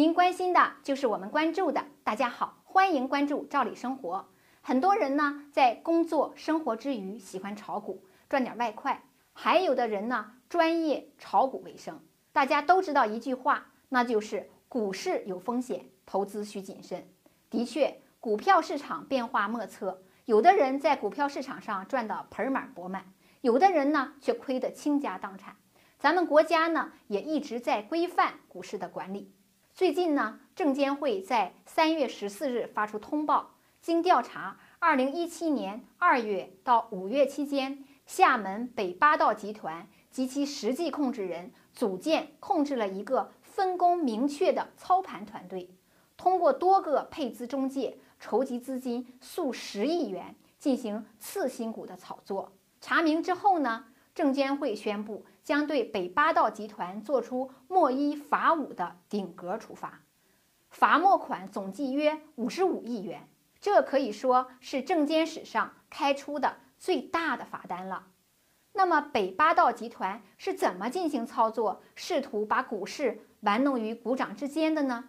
您关心的就是我们关注的。大家好，欢迎关注赵理生活。很多人呢，在工作生活之余喜欢炒股赚点外快，还有的人呢，专业炒股为生。大家都知道一句话，那就是股市有风险，投资需谨慎。的确，股票市场变化莫测，有的人在股票市场上赚得盆满钵满，有的人呢却亏得倾家荡产。咱们国家呢，也一直在规范股市的管理。最近呢，证监会在三月十四日发出通报，经调查，二零一七年二月到五月期间，厦门北八道集团及其实际控制人组建控制了一个分工明确的操盘团队，通过多个配资中介筹集资金数十亿元进行次新股的炒作。查明之后呢？证监会宣布将对北八道集团作出莫一罚五的顶格处罚，罚没款总计约五十五亿元，这可以说是证监史上开出的最大的罚单了。那么北八道集团是怎么进行操作，试图把股市玩弄于股掌之间的呢？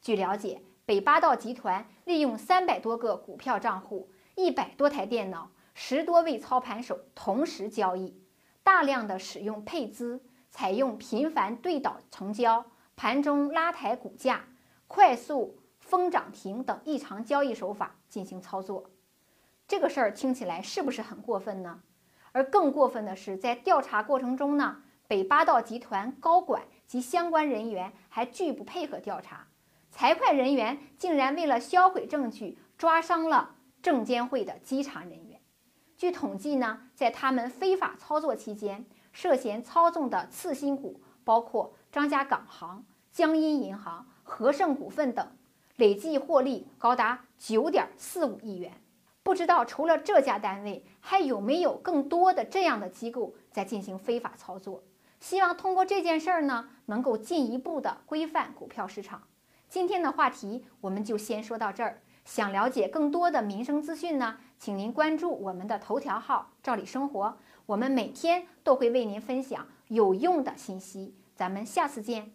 据了解，北八道集团利用三百多个股票账户、一百多台电脑、十多位操盘手同时交易。大量的使用配资，采用频繁对倒成交、盘中拉抬股价、快速封涨停等异常交易手法进行操作，这个事儿听起来是不是很过分呢？而更过分的是，在调查过程中呢，北八道集团高管及相关人员还拒不配合调查，财会人员竟然为了销毁证据，抓伤了证监会的稽查人员。据统计呢，在他们非法操作期间，涉嫌操纵的次新股包括张家港行、江阴银行、和盛股份等，累计获利高达九点四五亿元。不知道除了这家单位，还有没有更多的这样的机构在进行非法操作？希望通过这件事儿呢，能够进一步的规范股票市场。今天的话题我们就先说到这儿。想了解更多的民生资讯呢，请您关注我们的头条号“照理生活”，我们每天都会为您分享有用的信息。咱们下次见。